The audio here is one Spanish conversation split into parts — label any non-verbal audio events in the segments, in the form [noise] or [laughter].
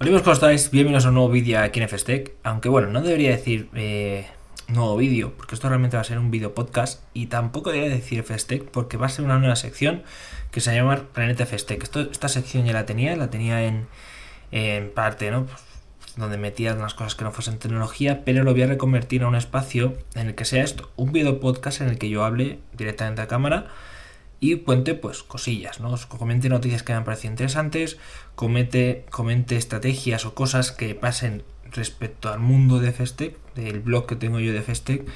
Hola, ¿cómo estáis? Bienvenidos a un nuevo vídeo aquí en FSTech. Aunque bueno, no debería decir eh, nuevo vídeo, porque esto realmente va a ser un vídeo podcast. Y tampoco debería decir FSTech, porque va a ser una nueva sección que se llama Planeta FSTech. esta sección ya la tenía, la tenía en, en parte, ¿no? Pues, donde metía unas cosas que no fuesen tecnología, pero lo voy a reconvertir a un espacio en el que sea esto, un video podcast en el que yo hable directamente a cámara y cuente pues cosillas, ¿no? comente noticias que me han parecido interesantes, comente, comente estrategias o cosas que pasen respecto al mundo de Festec, del blog que tengo yo de Festec,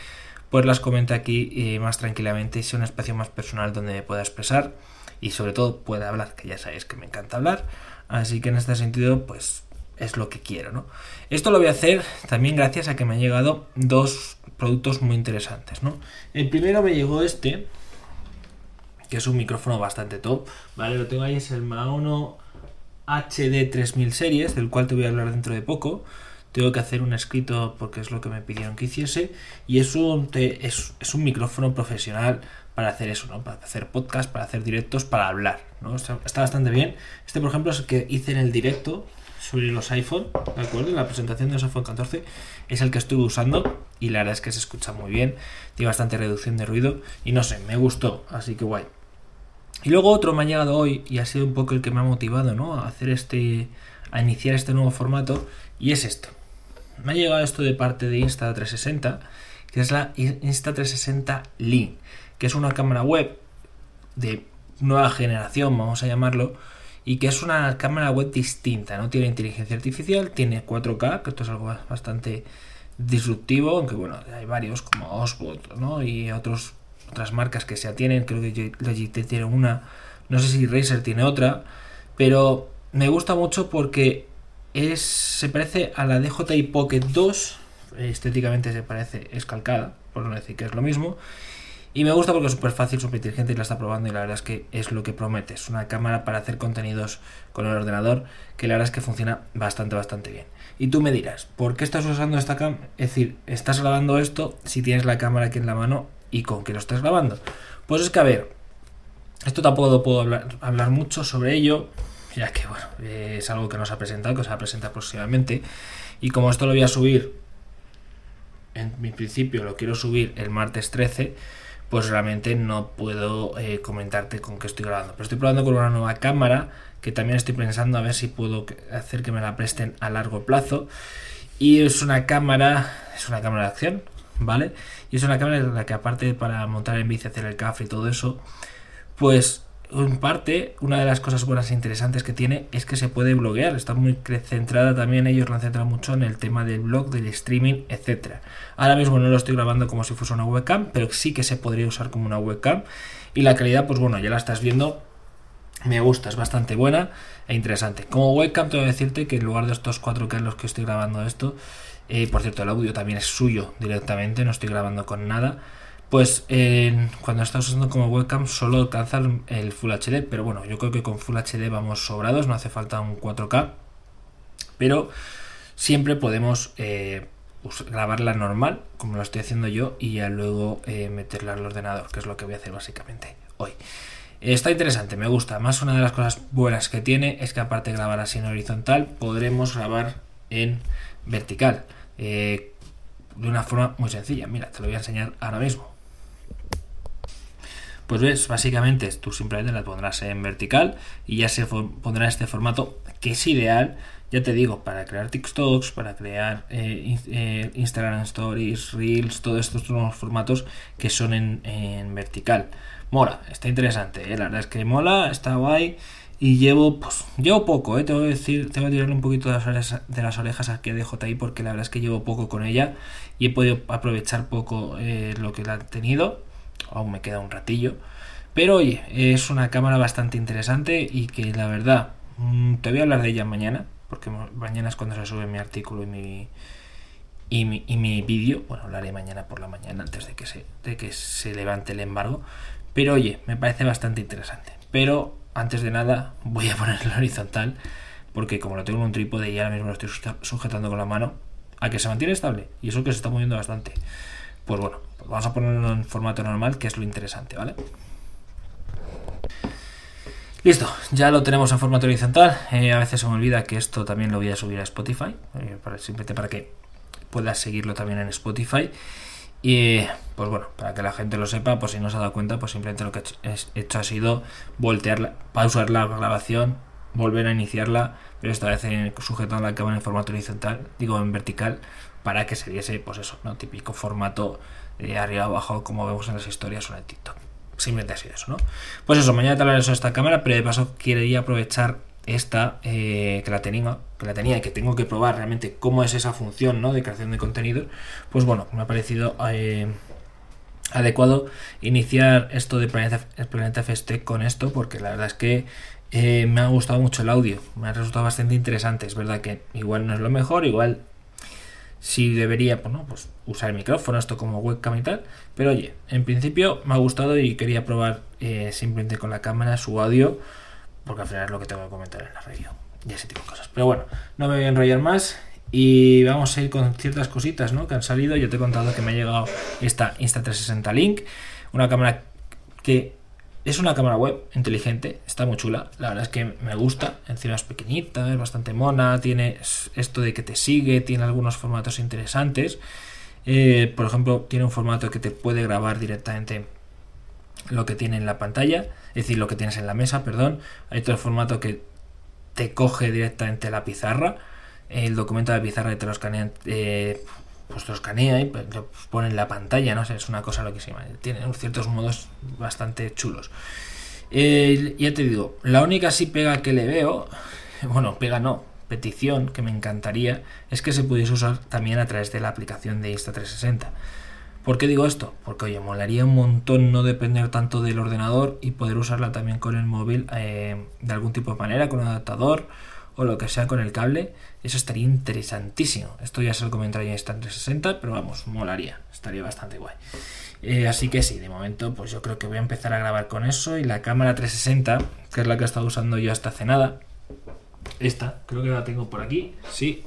pues las comente aquí eh, más tranquilamente y sea un espacio más personal donde me pueda expresar y sobre todo pueda hablar, que ya sabéis que me encanta hablar, así que en este sentido pues es lo que quiero, ¿no? Esto lo voy a hacer también gracias a que me han llegado dos productos muy interesantes, ¿no? El primero me llegó este, que es un micrófono bastante top, ¿vale? Lo tengo ahí, es el Maono HD 3000 series, del cual te voy a hablar dentro de poco. Tengo que hacer un escrito porque es lo que me pidieron que hiciese. Y es un, es, un micrófono profesional para hacer eso, ¿no? Para hacer podcast, para hacer directos, para hablar, ¿no? Está, bastante bien. Este, por ejemplo, es el que hice en el directo sobre los iPhone, ¿de acuerdo? En la presentación de los iPhone 14 es el que estuve usando y la verdad es que se escucha muy bien, tiene bastante reducción de ruido y no sé, me gustó, así que guay. Y luego otro me ha llegado hoy y ha sido un poco el que me ha motivado, ¿no? A hacer este. a iniciar este nuevo formato. Y es esto. Me ha llegado esto de parte de Insta360, que es la Insta360 Link, que es una cámara web de nueva generación, vamos a llamarlo, y que es una cámara web distinta, no tiene inteligencia artificial, tiene 4K, que esto es algo bastante disruptivo, aunque bueno, hay varios como Osbot, ¿no? Y otros otras marcas que se tienen, creo que Logitech tiene una, no sé si Razer tiene otra, pero me gusta mucho porque es se parece a la DJI Pocket 2, estéticamente se parece, es calcada, por no decir que es lo mismo. Y me gusta porque es súper fácil, súper inteligente y la está probando y la verdad es que es lo que promete. Es una cámara para hacer contenidos con el ordenador que la verdad es que funciona bastante, bastante bien. Y tú me dirás, ¿por qué estás usando esta cámara? Es decir, estás grabando esto si tienes la cámara aquí en la mano y con que lo estés grabando. Pues es que, a ver, esto tampoco puedo hablar, mucho sobre ello, ya que, bueno, es algo que nos ha presentado, que se va a presentar próximamente. Y como esto lo voy a subir, en mi principio lo quiero subir el martes 13, pues realmente no puedo eh, comentarte con qué estoy grabando. Pero estoy probando con una nueva cámara que también estoy pensando a ver si puedo hacer que me la presten a largo plazo. Y es una cámara, es una cámara de acción, ¿vale? Y es una cámara en la que aparte para montar en bici, hacer el café y todo eso, pues en parte, una de las cosas buenas e interesantes que tiene es que se puede bloguear. Está muy centrada también, ellos lo han centrado mucho en el tema del blog, del streaming, etcétera. Ahora mismo no lo estoy grabando como si fuese una webcam, pero sí que se podría usar como una webcam. Y la calidad, pues bueno, ya la estás viendo. Me gusta, es bastante buena e interesante. Como webcam, tengo que decirte que en lugar de estos 4K en los que estoy grabando esto, eh, por cierto, el audio también es suyo directamente, no estoy grabando con nada. Pues cuando estás usando como webcam solo alcanza el Full HD, pero bueno, yo creo que con Full HD vamos sobrados, no hace falta un 4K, pero siempre podemos eh, grabarla normal, como lo estoy haciendo yo, y ya luego eh, meterla al ordenador, que es lo que voy a hacer básicamente hoy. Está interesante, me gusta. Más una de las cosas buenas que tiene es que aparte de grabar así en horizontal, podremos grabar en vertical. Eh, de una forma muy sencilla. Mira, te lo voy a enseñar ahora mismo. Pues ves, básicamente tú simplemente la pondrás en vertical y ya se pondrá este formato que es ideal, ya te digo, para crear TikToks, para crear eh, eh, Instagram Stories, Reels, todos estos formatos que son en, vertical. Mola, está interesante, la verdad es que mola, está guay y llevo, pues, llevo poco, ¿eh? tengo que decir, tengo que tirarle un poquito de las, orejas, de las orejas aquí a DJI porque la verdad es que llevo poco con ella y he podido aprovechar poco eh, lo que la ha tenido. Aún me queda un ratillo. Pero oye, es una cámara bastante interesante y que la verdad, mm, te voy a hablar de ella mañana, porque mañana es cuando se sube mi artículo y mi, y mi, y mi vídeo. Bueno, hablaré mañana por la mañana antes de que, se, de que se levante el embargo. Pero oye, me parece bastante interesante. Pero antes de nada voy a ponerlo horizontal porque como lo tengo en un trípode y ahora mismo lo estoy sujetando con la mano a que se mantiene estable y eso que se está moviendo bastante pues bueno pues vamos a ponerlo en formato normal que es lo interesante vale Listo, ya lo tenemos en formato horizontal. Eh, a veces se me olvida que esto también lo voy a subir a Spotify, eh, para, simplemente para que puedas seguirlo también en Spotify. Y pues bueno, para que la gente lo sepa, pues si no se ha dado cuenta, pues simplemente lo que he hecho ha sido voltearla, pausar la grabación, volver a iniciarla, pero esta vez sujetando la cámara en formato horizontal, digo en vertical, para que se diese, pues eso, ¿no? Típico formato de arriba abajo, como vemos en las historias o en el TikTok simplemente ha sido eso, ¿no? Pues eso, mañana te hablaré sobre esta cámara, pero de paso quería aprovechar esta eh, que la tenía que la tenía y que tengo que probar realmente cómo es esa función ¿no? de creación de contenido pues bueno me ha parecido eh, adecuado iniciar esto de Planeta, Planeta FST con esto porque la verdad es que eh, me ha gustado mucho el audio me ha resultado bastante interesante es verdad que igual no es lo mejor igual si debería pues, pues, usar el micrófono, esto como webcam y tal. Pero oye, en principio me ha gustado y quería probar simplemente con la cámara su audio, porque al final es lo que tengo que comentar en la review y ese tipo de cosas. Pero bueno, no me voy a enrollar más y vamos a ir con ciertas cositas ¿no? que han salido. Yo te he contado que me ha llegado esta Insta360 Link, una cámara que es una cámara web inteligente, está muy chula. La verdad es que me gusta. Encima es pequeñita, es bastante mona. Tiene esto de que te sigue, tiene algunos formatos interesantes. Eh, por ejemplo, tiene un formato que te puede grabar directamente lo que tiene en la pantalla, es decir, lo que tienes en la mesa, perdón. Hay otro formato que te coge directamente la pizarra. El documento de la pizarra te lo escanea eh, pues lo escanea y pues, lo pone en la pantalla, no sé, es una cosa loquísima. Tiene ciertos modos bastante chulos. ya te digo, la única sí pega que le veo, bueno, pega no, petición que me encantaría, es que se pudiese usar también a través de la aplicación de Insta360. ¿Por qué digo esto? Porque, oye, molaría un montón no depender tanto del ordenador y poder usarla también con el móvil eh, de algún tipo de manera, con un adaptador o lo que sea con el cable, eso estaría interesantísimo. Esto ya se lo comentaré en Insta 360, pero vamos, molaría, estaría bastante guay. Eh, así que sí, de momento, pues yo creo que voy a empezar a grabar con eso. Y la cámara 360, que es la que he estado usando yo hasta hace nada, esta, creo que la tengo por aquí, sí,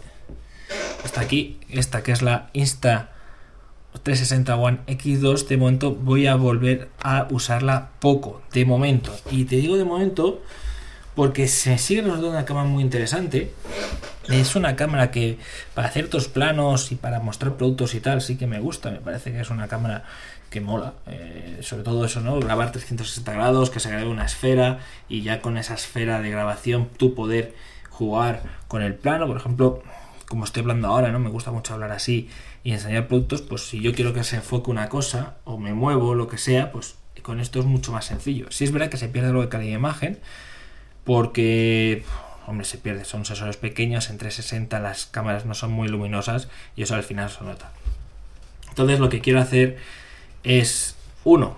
está aquí, esta que es la Insta 360 One X2, de momento voy a volver a usarla poco, de momento. Y te digo de momento porque se sigue resultando una cámara muy interesante. Es una cámara que para ciertos planos y para mostrar productos y tal sí que me gusta. Me parece que es una cámara que mola. Eh, sobre todo eso, ¿no? Grabar 360 grados, que se grabe una esfera y ya con esa esfera de grabación tú poder jugar con el plano. Por ejemplo, como estoy hablando ahora, ¿no? Me gusta mucho hablar así y enseñar productos. Pues si yo quiero que se enfoque una cosa o me muevo, lo que sea, pues con esto es mucho más sencillo. Si es verdad que se pierde algo de calidad de imagen porque, hombre, se pierde, son sensores pequeños, en 360 las cámaras no son muy luminosas y eso al final se nota. Entonces lo que quiero hacer es, uno,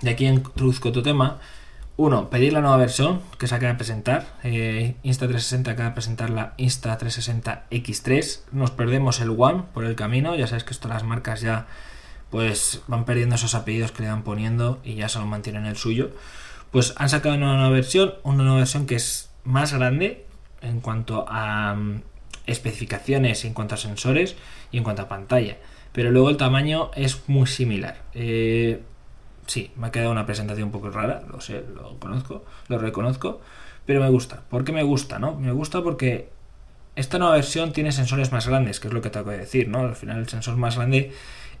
de aquí introduzco otro tema, uno, pedir la nueva versión que se acaba de presentar. Eh, Insta360 acaba de presentar la Insta360 X3. Nos perdemos el One por el camino. Ya sabes que esto las marcas ya pues van perdiendo esos apellidos que le van poniendo y ya solo mantienen el suyo pues han sacado una nueva versión, una nueva versión que es más grande en cuanto a mm, especificaciones, en cuanto a sensores y en cuanto a pantalla. Pero luego el tamaño es muy similar. Eh, sí, me ha quedado una presentación un poco rara, lo sé, lo conozco, lo reconozco, pero me gusta. ¿Por qué me gusta? ¿no? Me gusta porque esta nueva versión tiene sensores más grandes, que es lo que tengo que decir, ¿no? Al final el sensor más grande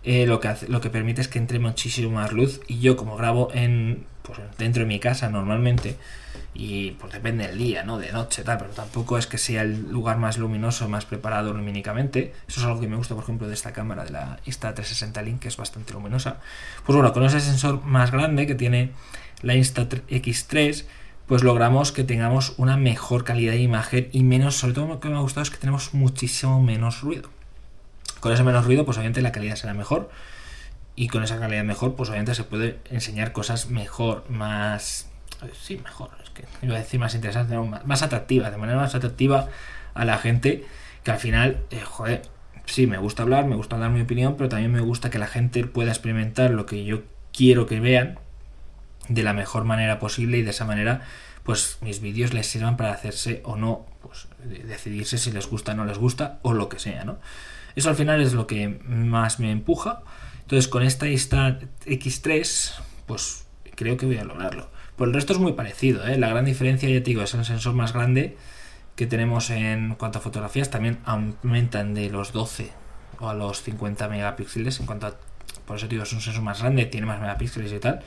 eh, lo, que lo que permite es que entre muchísimo más luz y yo como grabo en pues dentro de mi casa normalmente y pues depende del día, ¿no? De noche, tal, pero tampoco es que sea el lugar más luminoso, más preparado lumínicamente. Eso es algo que me gusta, por ejemplo, de esta cámara, de la Insta360 Link, que es bastante luminosa. Pues bueno, con ese sensor más grande que tiene la Insta-X3, pues logramos que tengamos una mejor calidad de imagen y menos, sobre todo lo que me ha gustado es que tenemos muchísimo menos ruido. Con ese menos ruido, pues obviamente la calidad será mejor y con esa calidad mejor, pues obviamente se puede enseñar cosas mejor, más... Sí, mejor, es que iba a decir más interesante, más, atractiva, de manera más atractiva a la gente, que al final, eh, joder, sí, me gusta hablar, me gusta dar mi opinión, pero también me gusta que la gente pueda experimentar lo que yo quiero que vean de la mejor manera posible y de esa manera pues mis vídeos les sirvan para hacerse o no, pues decidirse si les gusta o no les gusta o lo que sea, ¿no? Eso al final es lo que más me empuja entonces con esta Insta X3, pues creo que voy a lograrlo. Por el resto es muy parecido, ¿eh? La gran diferencia, ya te digo, es el sensor más grande que tenemos en cuanto a fotografías. También aumentan de los 12 o a los 50 megapíxeles en cuanto a... Por eso te digo, es un sensor más grande, tiene más megapíxeles y tal.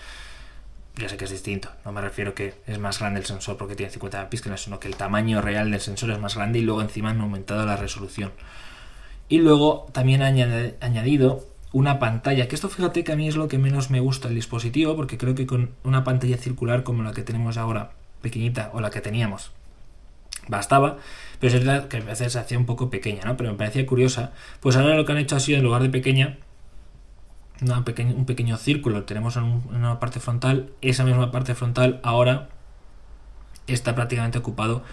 Ya sé que es distinto, no me refiero que es más grande el sensor porque tiene 50 megapíxeles, sino que el tamaño real del sensor es más grande y luego encima han aumentado la resolución. Y luego también han añadido una pantalla, que esto fíjate que a mí es lo que menos me gusta el dispositivo, porque creo que con una pantalla circular como la que tenemos ahora, pequeñita, o la que teníamos, bastaba, pero es verdad que a veces se hacía un poco pequeña, ¿no? Pero me parecía curiosa. Pues ahora lo que han hecho ha sido, en lugar de pequeña, un pequeño círculo tenemos en, una parte frontal, esa misma parte frontal ahora está prácticamente ocupado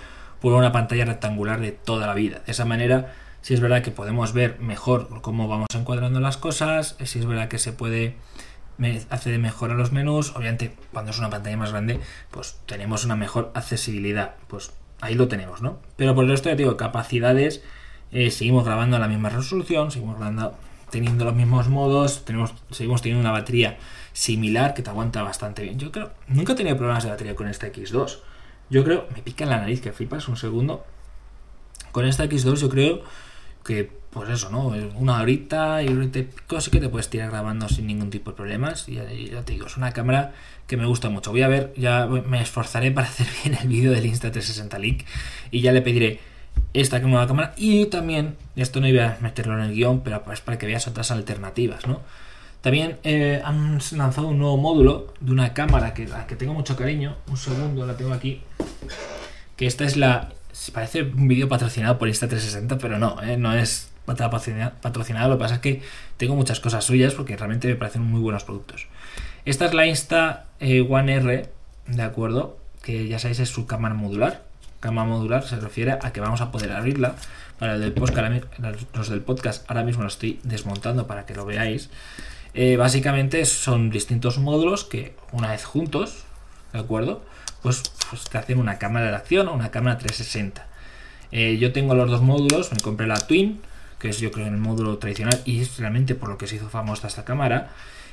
por una pantalla rectangular de toda la vida. De esa manera si es verdad que podemos ver mejor cómo vamos encuadrando las cosas, si es verdad que se puede hacer mejor a los menús, obviamente cuando es una pantalla más grande, pues tenemos una mejor accesibilidad, pues ahí lo tenemos, ¿no? Pero por el resto ya digo, capacidades, eh, seguimos grabando a la misma resolución, seguimos teniendo los mismos modos, tenemos, seguimos teniendo una batería similar que te aguanta bastante bien. Yo creo, nunca he tenido problemas de batería con esta X2. Yo creo, me pica en la nariz que flipas un segundo. Con esta X2 yo creo que pues eso, ¿no? Una horita y un pico sí que te puedes tirar grabando sin ningún tipo de problemas. Y ya, te digo, es una cámara que me gusta mucho. Voy a ver, ya me esforzaré para [laughs] hacer bien el vídeo del Insta360 Link y ya le pediré esta nueva cámara y también, esto no iba a meterlo en el guion, pero pues para que veas otras alternativas, ¿no? También eh, han lanzado un nuevo módulo de una cámara que, que tengo mucho cariño. Un segundo, la tengo aquí. Que esta es la parece un vídeo patrocinado por Insta360, pero no, ¿eh? no es patrocinado. Lo que pasa es que tengo muchas cosas suyas porque realmente me parecen muy buenos productos. Esta es la Insta eh, One R, ¿de acuerdo? Que ya sabéis es su cámara modular. Cámara modular se refiere a que vamos a poder abrirla. Para los del podcast ahora mismo lo estoy desmontando para que lo veáis. Eh, básicamente son distintos módulos que una vez juntos, ¿de acuerdo? Pues, pues te hacen una cámara de acción o una cámara 360. Eh, yo tengo los dos módulos, me compré la Twin, que es yo creo el módulo tradicional y es realmente por lo que se hizo famosa esta cámara.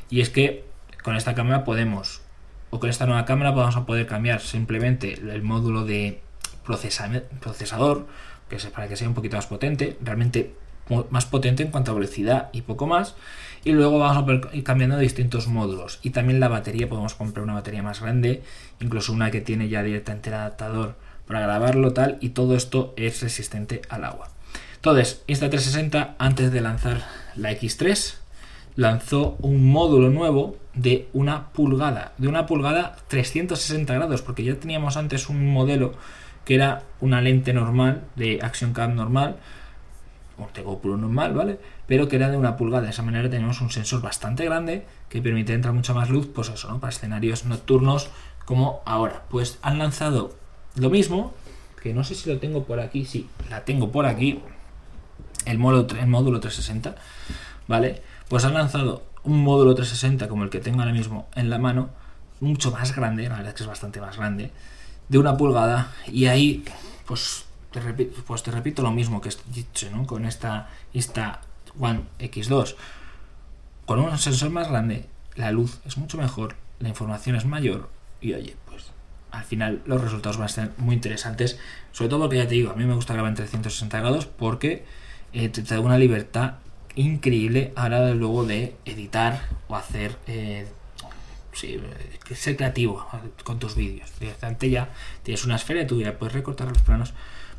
Y es que con esta cámara podemos, o con esta nueva cámara vamos a poder cambiar simplemente el módulo de procesador, que es para que sea un poquito más potente. Realmente más potente en cuanto a velocidad y poco más. Y luego vamos a ir cambiando distintos módulos. Y también la batería, podemos comprar una batería más grande, incluso una que tiene ya directamente el adaptador para grabarlo tal. Y todo esto es resistente al agua. Entonces, Insta360 antes de lanzar la X3 lanzó un módulo nuevo de una pulgada, de una pulgada 360 grados, porque ya teníamos antes un modelo que era una lente normal de Action Cam normal tengo puro normal, ¿vale? Pero que era de una pulgada. De esa manera tenemos un sensor bastante grande que permite entrar mucha más luz, pues eso, ¿no? Para escenarios nocturnos como ahora. Pues han lanzado lo mismo, que no sé si lo tengo por aquí, sí, la tengo por aquí, el módulo, el módulo 360, ¿vale? Pues han lanzado un módulo 360 como el que tengo ahora mismo en la mano, mucho más grande, la verdad es que es bastante más grande, de una pulgada, y ahí, pues pues te repito lo mismo que he dicho, ¿no? Con esta, esta One X2. Con un sensor más grande, la luz es mucho mejor, la información es mayor y oye, pues al final los resultados van a ser muy interesantes. Sobre todo porque ya te digo, a mí me gusta grabar en 360 grados porque eh, te, da una libertad increíble ahora de luego de editar o hacer eh, eh, ser creativo con tus vídeos. Directamente ya tienes una esfera y tú ya puedes recortar los planos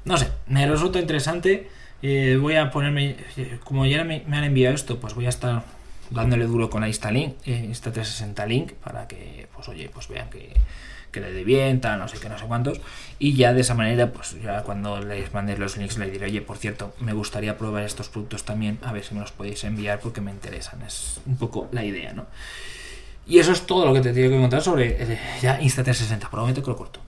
no sé, me resulta interesante. Eh, voy a ponerme, eh, como ya me, han enviado esto, pues voy a estar dándole duro con la Instalink, eh, Insta 360 Link, para que, pues oye, pues vean que, que le dé bien, tal, no sé qué, no sé cuántos. Y ya de esa manera, pues ya cuando les mandéis los links, les diré, oye, por cierto, me gustaría probar estos productos también, a ver si me los podéis enviar porque me interesan. Es un poco la idea, ¿no? Y eso es todo lo que te tengo que contar sobre ya Insta360. Prometo que lo corto,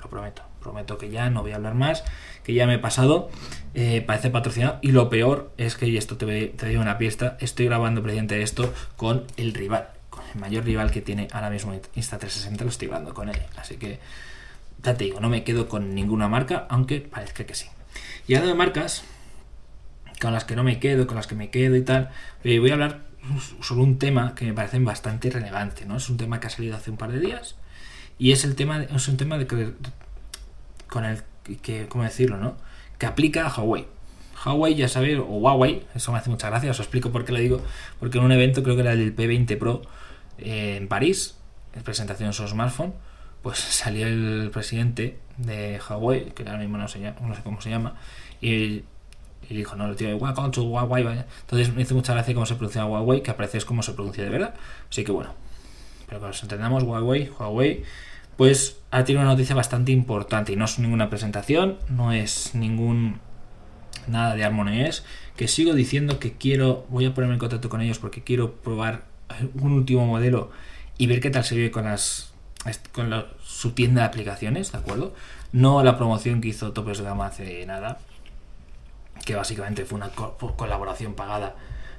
lo prometo prometo que ya no voy a hablar más, que ya me he pasado, eh, parece patrocinado y lo peor es que, y esto te, te doy una pista, estoy grabando precisamente esto con el rival, con el mayor rival que tiene ahora mismo Insta360, lo estoy grabando con él, así que ya te digo, no me quedo con ninguna marca, aunque parezca que sí. Y hablando de marcas, con las que no me quedo, con las que me quedo y tal, eh, voy a hablar sobre un tema que me parece bastante relevante, ¿no? Es un tema que ha salido hace un par de días Y es el tema, es un tema de que, con el que, ¿cómo decirlo, no? Que aplica a Huawei. Huawei, ya sabéis, o Huawei, eso me hace mucha gracia, os explico por qué lo digo, porque en un evento, creo que era el P20 Pro eh, en París, en presentación de su smartphone, pues [laughs] salió el presidente de Huawei, que ahora mismo no sé, no sé cómo se llama, y, dijo, no, el tío, welcome to Huawei, entonces me hizo mucha gracia cómo se pronuncia Huawei, que aparece es como se pronuncia de verdad, así que bueno, pero que nos entendamos, Huawei, Huawei, pues ha tenido una noticia bastante importante y no es ninguna presentación, no es ningún nada de armonés, que sigo diciendo que quiero, voy a ponerme en contacto con ellos porque quiero probar un último modelo y ver qué tal se ve con las con su tienda de aplicaciones, ¿de acuerdo? No la promoción que hizo Topes de Gama hace nada, que básicamente fue una colaboración pagada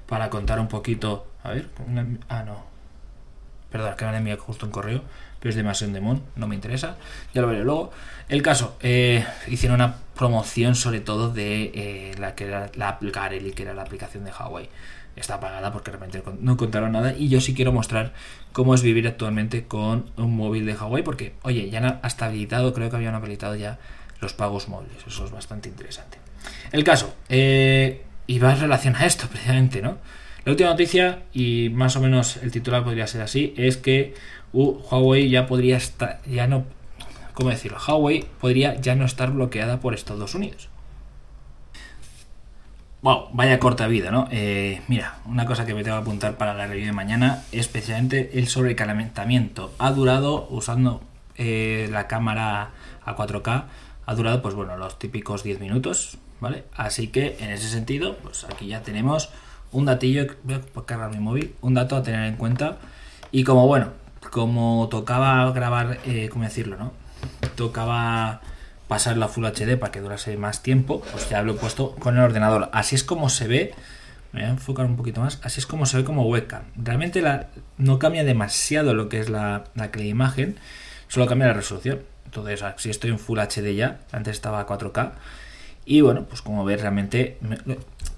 para contar un poquito. A ver, ah, no. Perdón, que me han justo un correo es de Mason Demon, no me interesa, ya lo veré luego. El caso, eh, hicieron una promoción sobre todo de eh, la que era la Garely, que era la aplicación de Huawei. Está apagada porque realmente no contaron nada y yo sí quiero mostrar cómo es vivir actualmente con un móvil de Huawei porque, oye, ya han hasta habilitado, creo que habían habilitado ya los pagos móviles, eso es bastante interesante. El caso, eh, y va en relación a esto [laughs] precisamente, ¿no? La última noticia, y más o menos el titular podría ser así, es que Huawei ya podría estar, ya no, ¿cómo decirlo? Huawei podría ya no estar bloqueada por Estados Unidos. Wow, vaya corta vida, ¿no? Eh, mira, una cosa que me tengo que apuntar para la review de mañana, especialmente el sobrecalentamiento. Ha durado, usando eh, la cámara a 4K, ha durado, pues bueno, los típicos 10 minutos, ¿vale? Así que en ese sentido, pues aquí ya tenemos un datillo, voy a cargar mi móvil, un dato a tener en cuenta. Y como bueno, como tocaba grabar, eh, ¿cómo decirlo, no? Tocaba pasar la Full HD para que durase más tiempo, pues ya lo he puesto con el ordenador. Así es como se ve, me voy a enfocar un poquito más, así es como se ve como webcam. Realmente la, no cambia demasiado lo que es la, la imagen, solo cambia la resolución. Entonces, si estoy en Full HD ya, antes estaba a 4K. Y bueno, pues como ves, realmente,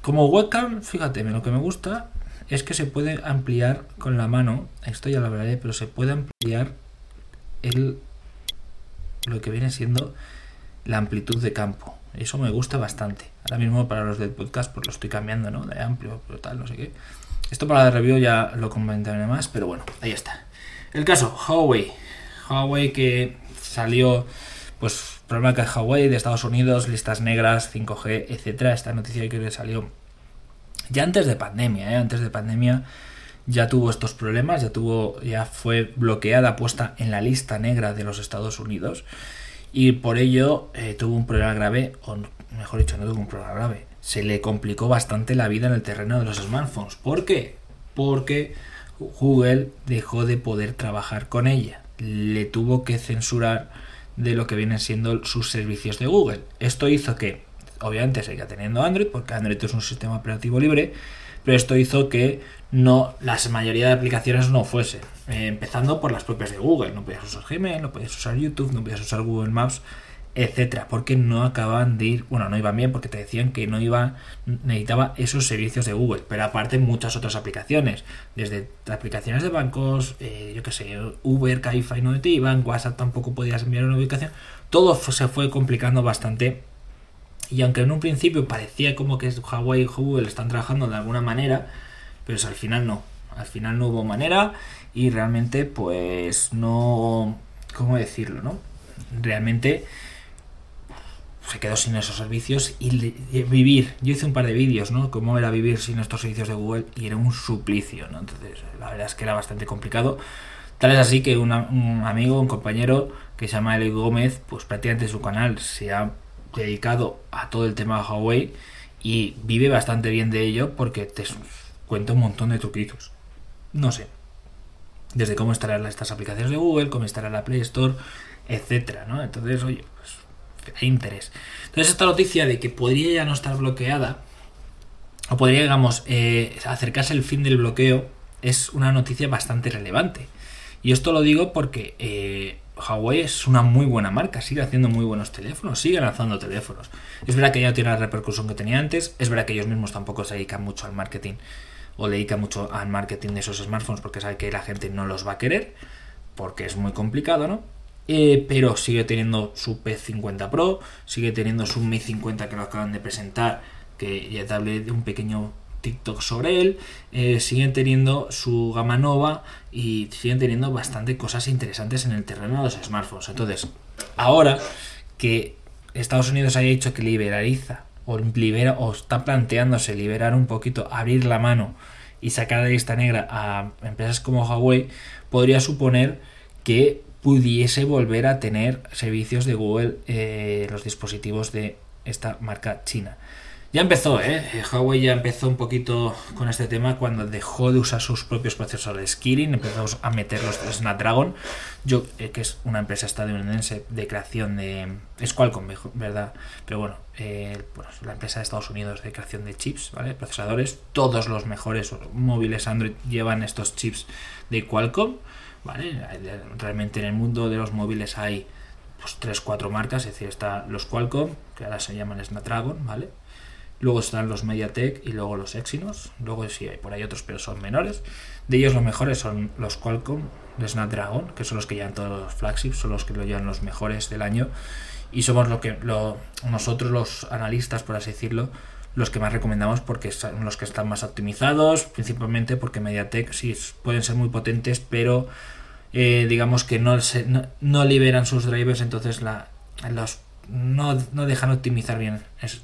como webcam, fíjate, lo que me gusta es que se puede ampliar con la mano, esto ya lo veré, pero se puede ampliar el lo que viene siendo la amplitud de campo. Eso me gusta bastante. Ahora mismo para los del podcast pues lo estoy cambiando, ¿no? De amplio, pero tal, no sé qué. Esto para la review ya lo comentaré más, pero bueno, ahí está. El caso, Huawei. Huawei que salió, pues, problema que Huawei de Estados Unidos, listas negras, 5G, etcétera. Esta noticia que salió ya antes de pandemia, ¿eh? antes de pandemia ya tuvo estos problemas, ya tuvo, ya fue bloqueada, puesta en la lista negra de los Estados Unidos y por ello eh, tuvo un problema grave, o mejor dicho, no tuvo un problema grave, se le complicó bastante la vida en el terreno de los smartphones. ¿Por qué? Porque Google dejó de poder trabajar con ella, le tuvo que censurar de lo que vienen siendo sus servicios de Google. Esto hizo que obviamente seguía teniendo Android, porque Android es un sistema operativo libre, pero esto hizo que no la mayoría de aplicaciones no fuesen, eh, empezando por las propias de Google. No podías usar Gmail, no podías usar YouTube, no podías usar Google Maps, etcétera, porque no acaban de ir, bueno, no iban bien porque te decían que no iba, necesitaba esos servicios de Google, pero aparte muchas otras aplicaciones, desde aplicaciones de bancos, eh, yo que sé, Uber, Cabify no te iban, WhatsApp tampoco podías enviar una ubicación, todo se fue complicando bastante y aunque en un principio parecía como que Huawei y Google están trabajando de alguna manera, pero al final no. Al final no hubo manera y realmente pues no... ¿Cómo decirlo, no? Realmente se quedó sin esos servicios y, vivir. Yo hice un par de vídeos, ¿no? Cómo era vivir sin estos servicios de Google y era un suplicio, ¿no? Entonces, la verdad es que era bastante complicado. Tal es así que un amigo, un compañero que se llama Eli Gómez, pues prácticamente su canal se ha dedicado a todo el tema de Huawei y vive bastante bien de ello porque te cuenta un montón de truquitos. No sé. Desde cómo instalar estas aplicaciones de Google, cómo instalar la Play Store, etcétera, ¿no? Entonces, oye, pues hay interés. Entonces, esta noticia de que podría ya no estar bloqueada, o podría, digamos, eh, acercarse el fin del bloqueo, es una noticia bastante relevante. Y esto lo digo porque eh, Huawei es una muy buena marca, sigue haciendo muy buenos teléfonos, sigue lanzando teléfonos. Es verdad que ya no tiene la repercusión que tenía antes, es verdad que ellos mismos tampoco se dedican mucho al marketing o dedican mucho al marketing de esos smartphones porque sabe que la gente no los va a querer, porque es muy complicado, ¿no? eh, pero sigue teniendo su P50 Pro, sigue teniendo su Mi 50 que lo acaban de presentar, que ya te hablé de un pequeño TikTok sobre él, eh, siguen teniendo su gama nova y siguen teniendo bastante cosas interesantes en el terreno de los smartphones. Entonces, ahora que Estados Unidos haya dicho que liberaliza o, libera, o está planteándose liberar un poquito, abrir la mano y sacar de lista negra a empresas como Huawei, podría suponer que pudiese volver a tener servicios de Google eh, los dispositivos de esta marca china. Ya empezó, ¿eh? Huawei ya empezó un poquito con este tema cuando dejó de usar sus propios procesadores Kirin, empezó a meter los Snapdragon, yo, eh, que es una empresa estadounidense de creación de... es Qualcomm, ¿verdad? Pero bueno, eh, pues la empresa de Estados Unidos de creación de chips, ¿vale? Procesadores, todos los mejores móviles Android llevan estos chips de Qualcomm, ¿vale? Realmente en el mundo de los móviles hay pues 3-4 marcas, es decir, está los Qualcomm, que ahora se llaman Snapdragon, ¿vale? Luego están los MediaTek y luego los Exynos. Luego sí hay por ahí otros, pero son menores. De ellos los mejores son los Qualcomm de Snapdragon, que son los que llevan todos los flagships, son los que lo llevan los mejores del año. Y somos lo que lo, nosotros los analistas, por así decirlo, los que más recomendamos porque son los que están más optimizados, principalmente porque MediaTek sí pueden ser muy potentes, pero eh, digamos que no, se, no, liberan sus drivers, entonces la, los no, dejan optimizar bien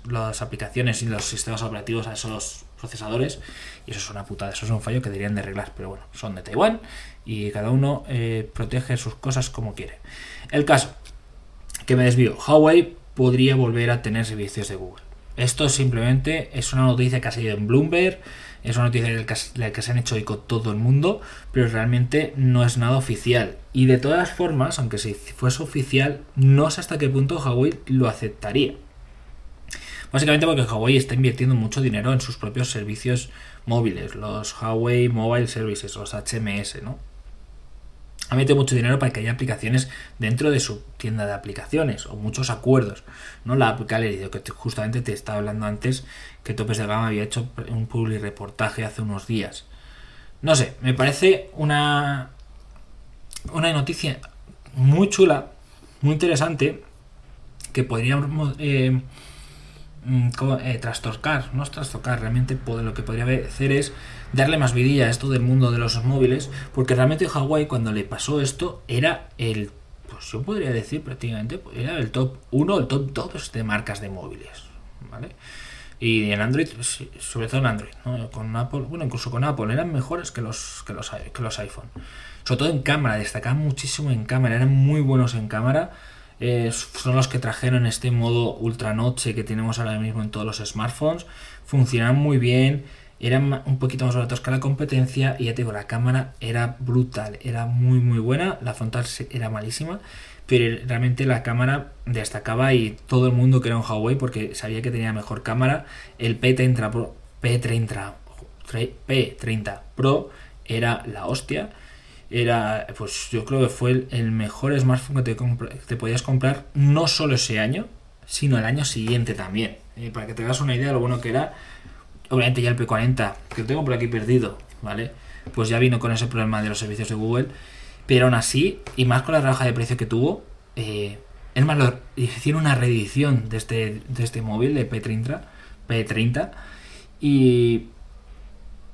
las aplicaciones y los sistemas operativos a esos procesadores y eso es una putada, eso es un fallo que deberían de arreglar, pero bueno, son de Taiwán y cada uno eh, protege sus cosas como quiere. El caso, que me desvío, Huawei podría volver a tener servicios de Google. Esto simplemente es una noticia que ha salido en Bloomberg, es una noticia la que se han hecho eco todo el mundo, pero realmente no es nada oficial. Y de todas formas, aunque si fuese oficial, no sé hasta qué punto Huawei lo aceptaría. Básicamente porque Huawei está invirtiendo mucho dinero en sus propios servicios móviles, los Huawei Mobile Services, los HMS, ¿no? Ha metido mucho dinero para que haya aplicaciones dentro de su tienda de aplicaciones o muchos acuerdos. ¿no? La App Gallery, que justamente te estaba hablando antes, que Topes de Gama había hecho un public reportaje hace unos días. No sé, me parece una, una noticia muy chula, muy interesante, que podríamos eh, mm, eh, trastorcar, no es trastorcar, realmente lo que podría hacer es darle más vidilla a esto del mundo de los móviles, porque realmente Huawei cuando le pasó esto era el, pues yo podría decir prácticamente, pues era el top 1, el top 2 de marcas de móviles, ¿vale? Y en Android, sobre todo en Android, con Apple, bueno, incluso con Apple, eran mejores que los, que los, que los iPhone. Sobre todo en cámara, destacaban muchísimo en cámara, eran muy buenos en cámara. Eh, son los que trajeron este modo ultra noche que tenemos ahora mismo en todos los smartphones. Funcionan muy bien eran un poquito más baratos que la competencia y ya te digo, la cámara era brutal, era muy muy buena, la frontal era malísima, pero realmente la cámara destacaba y todo el mundo que era un Huawei porque sabía que tenía mejor cámara, el P30 Pro, P30, P30 Pro era la hostia. Era, pues yo creo que fue el, mejor smartphone que te, que te podías comprar no solo ese año, sino el año siguiente también. Eh, para que te hagas una idea de lo bueno que era obviamente ya el P40, que lo tengo por aquí perdido, ¿vale? Pues ya vino con ese problema de los servicios de Google, pero aún así, y más con la rebaja de precio que tuvo, eh, es más, lo, hicieron una reedición de este, de este móvil de P30, P30 y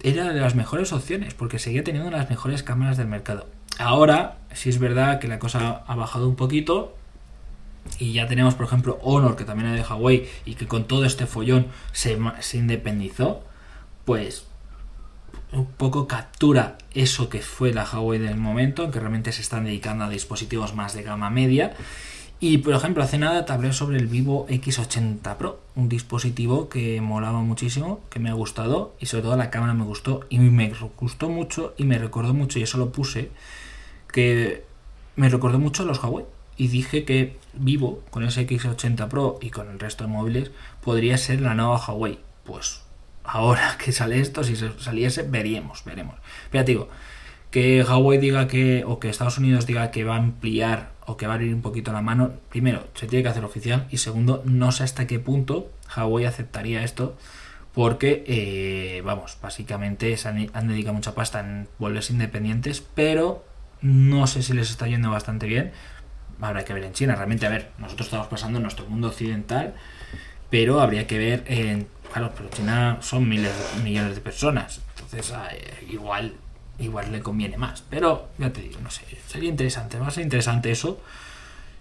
era de las mejores opciones, porque seguía teniendo las mejores cámaras del mercado. Ahora, sí es verdad que la cosa ha bajado un poquito, y ya tenemos, por ejemplo, Honor, que también era de Huawei y que con todo este follón se, se independizó, pues un poco captura eso que fue la Huawei del momento, que realmente se están dedicando a dispositivos más de gama media. Y por ejemplo, hace nada te hablé sobre el Vivo X80 Pro, un dispositivo que molaba muchísimo, que me ha gustado y sobre todo la cámara me gustó y me gustó mucho y me recordó mucho, y eso lo puse, que me recordó mucho a los Huawei y dije que Vivo con ese X80 Pro y con el resto de móviles podría ser la nueva Huawei. Pues ahora [laughs] que sale esto, si saliese, veríamos, veremos. Pero digo, que Huawei diga que, o que Estados Unidos diga que va a ampliar o que va a ir un poquito la mano, primero, se tiene que hacer oficial y segundo, no sé hasta qué punto Huawei aceptaría esto porque, eh, vamos, básicamente han, dedicado mucha pasta en volverse independientes, pero no sé si les está yendo bastante bien habrá que ver en China. Realmente, a ver, nosotros estamos pasando en nuestro mundo occidental, pero habría que ver en. Claro, pero China son miles de millones de personas. Entonces, igual, igual le conviene más. Pero, ya te digo, no sé, sería interesante, va a ser interesante eso.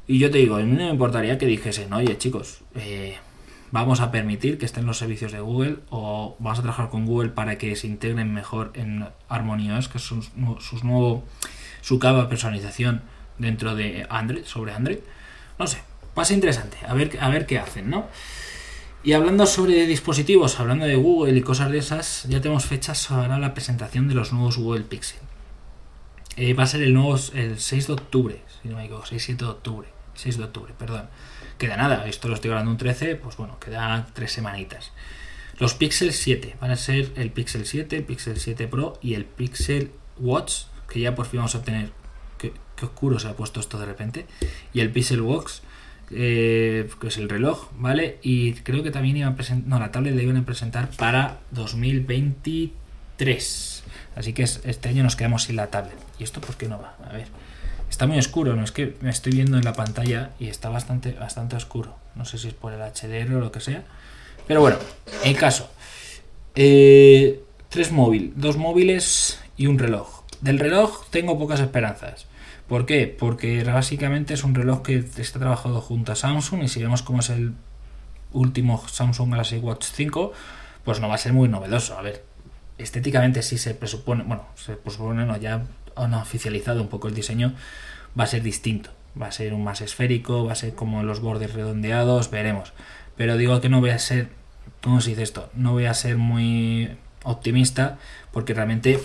Y yo te digo, a mí no me importaría que dijesen, oye chicos, eh, vamos a permitir que estén los servicios de Google o vamos a trabajar con Google para que se integren mejor en OS, que es su, sus nuevo, su capa de personalización dentro de Android, sobre Android. No sé, pasa interesante, a ver, a ver qué hacen, ¿no? Y hablando sobre dispositivos, hablando de Google y cosas de esas, ya tenemos fechas para la presentación de los nuevos Google Pixel. Eh, va a ser el nuevo el 6 de octubre, si no me equivoco, 6-7 de octubre. 6 de octubre, perdón queda nada, esto lo estoy hablando un 13, pues bueno, queda tres semanitas. Los Pixel 7 van a ser el Pixel 7, el Pixel 7 Pro y el Pixel Watch, que ya por fin vamos a tener. Qué, oscuro se ha puesto esto de repente. Y el Pixel Watch, eh, que es el reloj, ¿vale? Y creo que también iban a presentar. No, la tablet la iban a presentar para 2023. Así que este año nos quedamos sin la tablet. ¿Y esto por qué no va? A ver. Está muy oscuro, no es que me estoy viendo en la pantalla y está bastante, bastante oscuro. No sé si es por el HDR o lo que sea. Pero bueno, en caso. Eh, tres móviles, dos móviles y un reloj. Del reloj tengo pocas esperanzas. ¿Por qué? Porque básicamente es un reloj que está trabajado junto a Samsung y si vemos cómo es el último Samsung Galaxy Watch 5, pues no va a ser muy novedoso. A ver, estéticamente sí se presupone, bueno, se presupone, no, ya han oficializado un poco el diseño, va a ser distinto. Va a ser un más esférico, va a ser como los bordes redondeados, veremos. Pero digo que no voy a ser, ¿cómo se dice esto? No voy a ser muy optimista porque realmente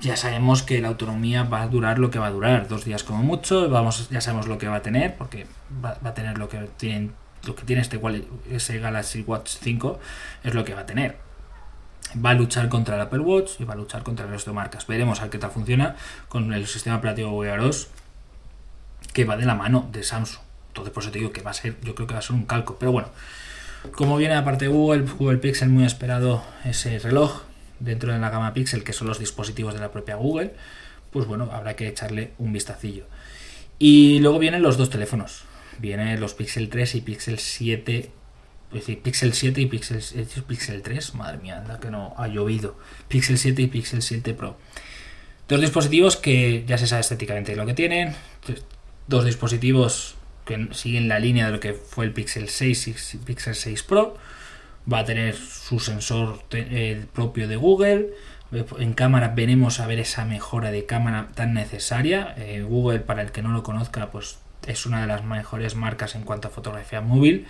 ya sabemos que la autonomía va a durar lo que va a durar, dos días como mucho, vamos, ya sabemos lo que va a tener, porque va, a tener lo que tiene, lo que tiene este ese Galaxy Watch 5, es lo que va a tener va a luchar contra el Apple Watch y va a luchar contra el resto de marcas. Veremos a qué tal funciona con el sistema operativo Wear OS que va de la mano de Samsung. Entonces, por eso te digo que va a ser, yo creo que va a ser un calco. Pero bueno, como viene aparte de Google, Google Pixel muy esperado ese reloj dentro de la gama Pixel, que son los dispositivos de la propia Google, pues bueno, habrá que echarle un vistacillo. Y luego vienen los dos teléfonos. Vienen los Pixel 3 y Pixel 7 es decir, Pixel 7 y Pixel, Pixel 3, madre mía, anda que no ha llovido. Pixel 7 y Pixel 7 Pro. Dos dispositivos que ya se sabe estéticamente lo que tienen. Dos dispositivos que siguen la línea de lo que fue el Pixel 6 y Pixel 6 Pro. Va a tener su sensor propio de Google. En cámara veremos a ver esa mejora de cámara tan necesaria. Eh, Google, para el que no lo conozca, pues es una de las mejores marcas en cuanto a fotografía móvil.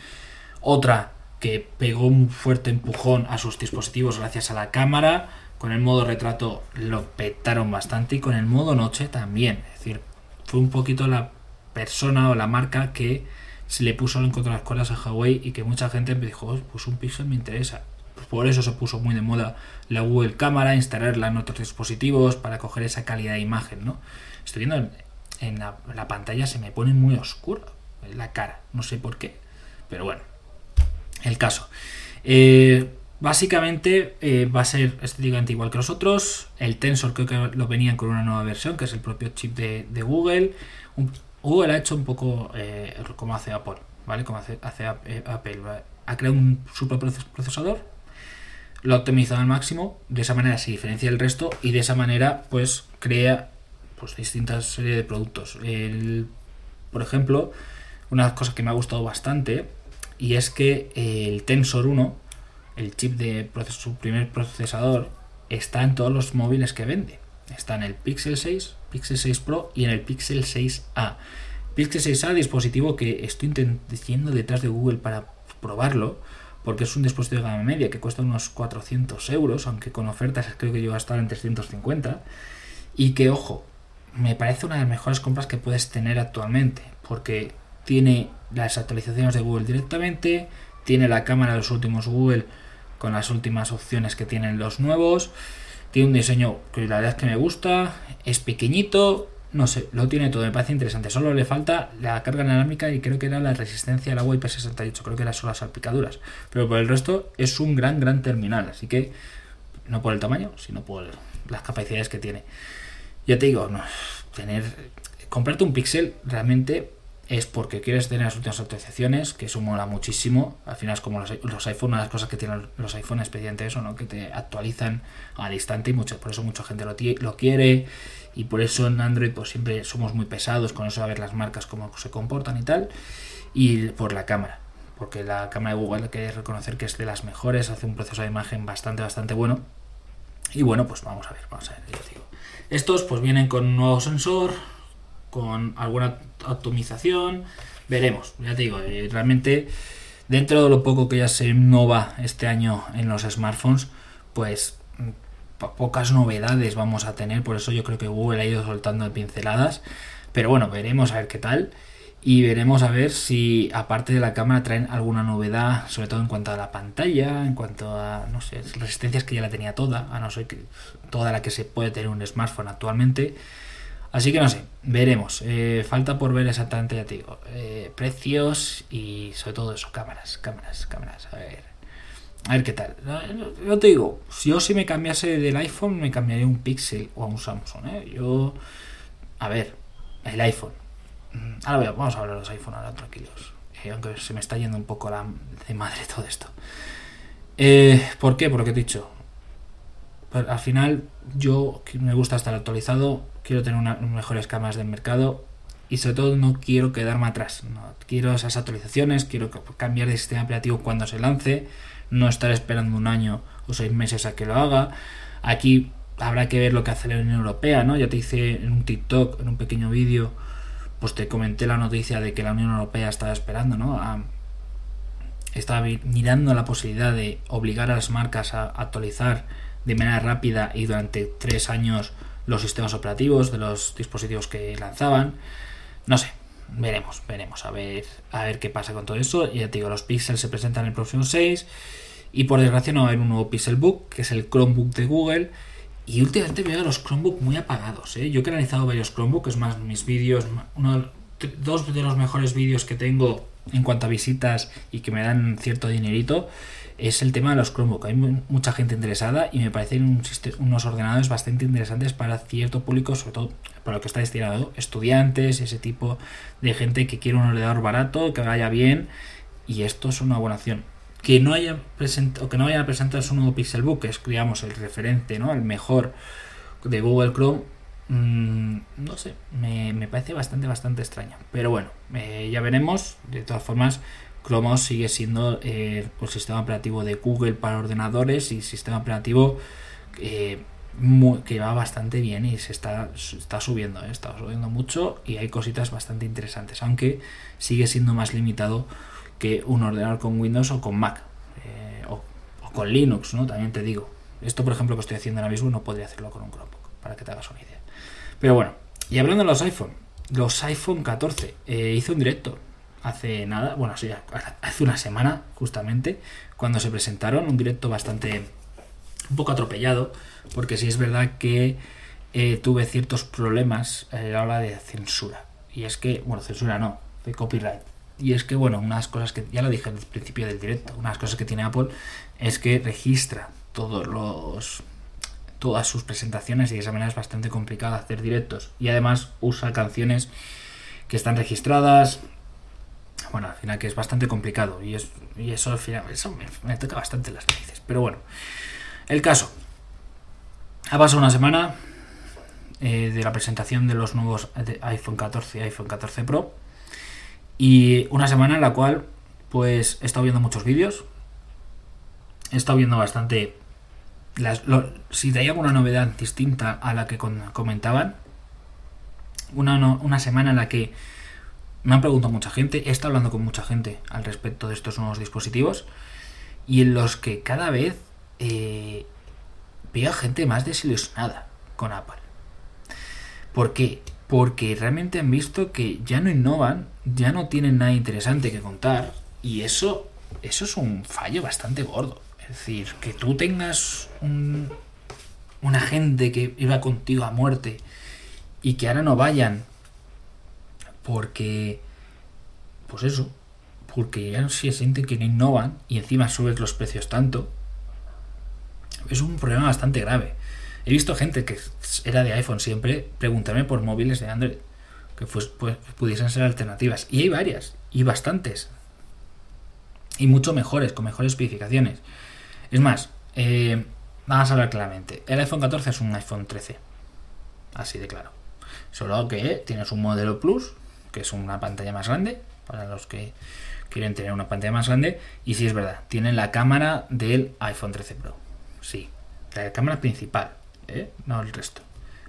Otra que pegó un fuerte empujón a sus dispositivos gracias a la cámara. Con el modo retrato lo petaron bastante y con el modo noche también. Es decir, fue un poquito la persona o la marca que se le puso en contra las cuerdas a Huawei y que mucha gente me dijo, pues un Pixel me interesa. Pues por eso se puso muy de moda la Google Cámara, instalarla en otros dispositivos para coger esa calidad de imagen, ¿no? Estoy viendo en, la, la, pantalla se me pone muy oscura la cara, no sé por qué, pero bueno, el caso. Eh, básicamente eh, va a ser estéticamente igual que los otros. El Tensor creo que lo venían con una nueva versión, que es el propio chip de, Google. Google ha hecho un poco eh, como hace Apple, ¿vale? Como hace, Apple. Ha creado un super procesador, lo ha optimizado al máximo, de esa manera se diferencia del resto y de esa manera pues crea pues distintas series de productos. por ejemplo, una cosa que me ha gustado bastante y es que el Tensor 1, el chip de su primer procesador, está en todos los móviles que vende. Está en el Pixel 6, Pixel 6 Pro y en el Pixel 6A. Pixel 6A, dispositivo que estoy intentando detrás de Google para probarlo, porque es un dispositivo de gama media que cuesta unos 400 euros, aunque con ofertas creo que yo a estar en 350. Y que, ojo, me parece una de las mejores compras que puedes tener actualmente, porque tiene las actualizaciones de Google directamente, tiene la cámara de los últimos Google con las últimas opciones que tienen los nuevos, tiene un diseño que la verdad es que me gusta, es pequeñito, no sé, lo tiene todo, me parece interesante, solo le falta la carga inalámbrica y creo que era la resistencia al agua IP68, creo que era solo las salpicaduras, pero por el resto es un gran, gran terminal, así que no por el tamaño, sino por las capacidades que tiene. Ya te digo, no, tener comprarte un Pixel realmente es porque quieres tener las últimas actualizaciones, que eso mola muchísimo. Al final es como los, los iPhone, una de las cosas que tienen los iPhone es eso, ¿no? Que te actualizan al instante y mucho, por eso mucha gente lo, lo quiere. Y por eso en Android pues siempre somos muy pesados con eso a ver las marcas cómo se comportan y tal. Y por la cámara. Porque la cámara de Google hay que reconocer que es de las mejores, hace un proceso de imagen bastante, bastante bueno. Y bueno, pues vamos a ver, vamos a ver, digo. Estos pues vienen con un nuevo sensor, con alguna optimización, veremos, ya te digo, eh, realmente dentro de lo poco que ya se innova este año en los smartphones, pues mm, pocas novedades vamos a tener, por eso yo creo que Google ha ido soltando pinceladas, pero bueno, veremos a ver qué tal. Y veremos a ver si aparte de la cámara traen alguna novedad, sobre todo en cuanto a la pantalla, en cuanto a, no sé, resistencias que ya la tenía toda, a no ser toda la que se puede tener un smartphone actualmente. Así que no sé, veremos. Eh, falta por ver exactamente, ya te digo, eh, precios y sobre todo eso, cámaras, cámaras, cámaras. A ver, a ver qué tal. Yo te digo, si yo si me cambiase del iPhone, me cambiaría un Pixel o a un Samsung. ¿eh? Yo, a ver, el iPhone. Mm, ahora vamos a hablar de los iPhone ahora, tranquilos. aunque se me está yendo un poco la de madre todo esto. ¿Por qué? Porque he dicho, al final yo me gusta estar actualizado, quiero tener unas mejores cámaras del mercado y sobre todo no quiero quedarme atrás. Quiero esas actualizaciones, quiero cambiar de sistema operativo cuando se lance, no estar esperando un año o seis meses a que lo haga. Aquí habrá que ver lo que hace la Unión Europea, ¿no? Ya te hice en un TikTok, en un pequeño vídeo, pues te comenté la noticia de que la Unión Europea estaba esperando, ¿no? estaba mirando la posibilidad de obligar a las marcas a actualizar de manera rápida y durante tres años los sistemas operativos de los dispositivos que lanzaban. No sé, veremos, veremos, a ver, a ver qué pasa con todo eso. Ya te digo, los Pixels se presentan el próximo 6 y por desgracia no va a haber un nuevo Pixelbook, que es el Chromebook de Google. Y últimamente veo los Chromebook muy apagados. ¿eh? Yo que he analizado varios Chromebook, es más, mis vídeos, uno, dos de los mejores vídeos que tengo en cuanto a visitas y que me dan cierto dinerito es el tema de los Chromebook. Hay mucha gente interesada y me parecen unos ordenadores bastante interesantes para cierto público, sobre todo para lo que está destinado, estudiantes, ese tipo de gente que quiere un ordenador barato, que vaya bien, y esto es una buena opción. Que no haya presentado, que no vayan a presentar su nuevo Pixelbook, que es digamos el referente, ¿no? El mejor de Google Chrome. Mm, no sé, me, parece bastante, bastante extraño. Pero bueno, eh, ya veremos. De todas formas, Chrome sigue siendo eh, el sistema operativo de Google para ordenadores y sistema operativo eh, que va bastante bien y se está, está subiendo, eh, está subiendo mucho y hay cositas bastante interesantes, aunque sigue siendo más limitado que un ordenador con Windows o con Mac o, con Linux, ¿no? También te digo. Esto, por ejemplo, que estoy haciendo ahora mismo, no podría hacerlo con un Chromebook, para que te hagas una idea. Pero bueno, y hablando de los iPhone, los iPhone 14, hice un directo hace nada, bueno, hace una semana justamente, cuando se presentaron, un directo bastante un poco atropellado, porque sí es verdad que eh, tuve ciertos problemas a la hora de censura. Y es que, bueno, censura no, de copyright. Y es que, bueno, unas cosas que, ya lo dije al principio del directo, unas cosas que tiene Apple es que registra todos los todas sus presentaciones y de esa manera es bastante complicado hacer directos. Y además usa canciones que están registradas, bueno, al final que es bastante complicado y, es, eso al final eso me, toca bastante las narices. Pero bueno, el caso. Ha pasado una semana eh, de la presentación de los nuevos iPhone 14 y iPhone 14 Pro y una semana en la cual pues he estado viendo muchos vídeos, he estado viendo bastante... Las, si hay alguna novedad distinta a la que comentaban, una, una semana en la que me han preguntado mucha gente, he estado hablando con mucha gente al respecto de estos nuevos dispositivos y en los que cada vez eh, veo a gente más desilusionada con Apple. ¿Por qué? Porque realmente han visto que ya no innovan, ya no tienen nada interesante que contar y eso, eso es un fallo bastante gordo. Es decir, que tú tengas un, una gente que iba contigo a muerte y que ahora no vayan porque, pues eso, porque ya se sienten que no innovan y encima subes los precios tanto, es un problema bastante grave. He visto gente que era de iPhone siempre preguntarme por móviles de Android. que pues, pudiesen ser alternativas. Y hay varias, y bastantes. Y mucho mejores, con mejores especificaciones. Es más, eh, vamos a hablar claramente. El iPhone 14 es un iPhone 13. Así de claro. Solo que tienes un modelo Plus, que es una pantalla más grande, para los que quieren tener una pantalla más grande. Y sí es verdad, tiene la cámara del iPhone 13 Pro. Sí, la cámara principal, ¿eh? no el resto.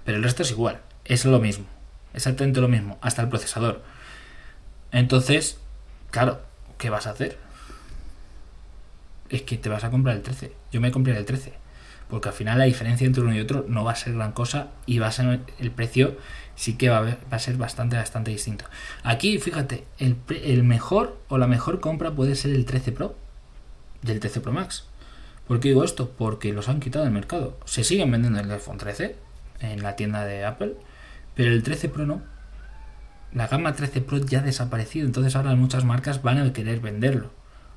Pero el resto es igual, es lo mismo, exactamente lo mismo, hasta el procesador. Entonces, claro, ¿qué vas a hacer? Es que te vas a comprar el 13. Yo me compré el 13. Porque al final la diferencia entre uno y otro no va a ser gran cosa y va a ser el precio sí que va a, ser bastante, bastante distinto. Aquí, fíjate, el, el mejor o la mejor compra puede ser el 13 Pro del 13 Pro Max. ¿Por qué digo esto? Porque los han quitado del mercado. Se siguen vendiendo el iPhone 13 en la tienda de Apple, pero el 13 Pro no. La gama 13 Pro ya ha desaparecido, entonces ahora muchas marcas van a querer venderlo,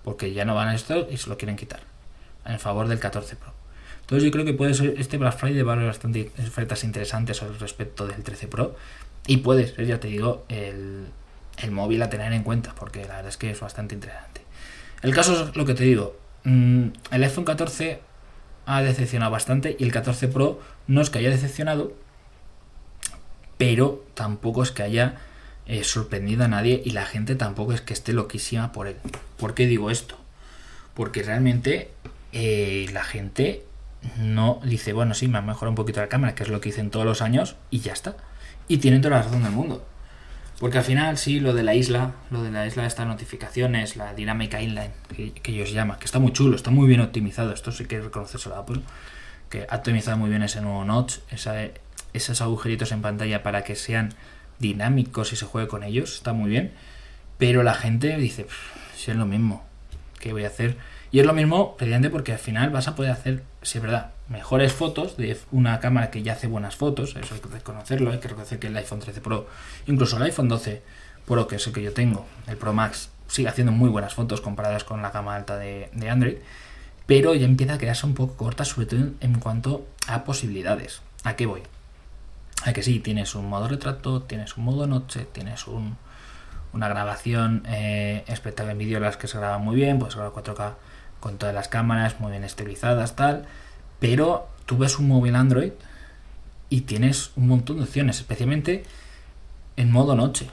porque ya no van a esto y se lo quieren quitar, en favor del 14 Pro. Entonces yo creo que puede ser este Black Friday va a haber bastante ofertas interesantes al respecto del 13 Pro y puede ser, ya te digo, el, el móvil a tener en cuenta, porque la verdad es que es bastante interesante. El caso es lo que te digo, Mm, el iPhone 14 ha decepcionado bastante y el 14 Pro no es que haya decepcionado, pero tampoco es que haya eh, sorprendido a nadie y la gente tampoco es que esté loquísima por él. ¿Por qué digo esto? Porque realmente eh, la gente no dice, bueno, sí, me ha mejorado un poquito la cámara, que es lo que dicen todos los años, y ya está. Y tienen toda la razón del mundo. Porque al final, sí, lo de la isla, lo de la isla de estas notificaciones, la dinámica inline, que, ellos llaman, que está muy chulo, está muy bien optimizado. Esto sí que reconocerse a Apple, que ha optimizado muy bien ese nuevo notch, esos agujeritos en pantalla para que sean dinámicos y se juegue con ellos, está muy bien. Pero la gente dice, si es lo mismo, ¿qué voy a hacer? Y es lo mismo, precisamente porque al final vas a poder hacer, si es verdad, mejores fotos de una cámara que ya hace buenas fotos, eso hay que reconocerlo, hay que reconocer que el iPhone 13 Pro, incluso el iPhone 12 Pro, que es el que yo tengo, el Pro Max, sigue haciendo muy buenas fotos comparadas con la gama alta de, Android, pero ya empieza a quedarse un poco corta, sobre todo en, cuanto a posibilidades. ¿A qué voy? A que sí, tienes un modo retrato, tienes un modo noche, tienes un, una grabación eh, espectacular en vídeo, las que se graban muy bien, pues grabar 4K con todas las cámaras muy bien estabilizadas, tal. Pero tú ves un móvil Android y tienes un montón de opciones, especialmente en modo noche.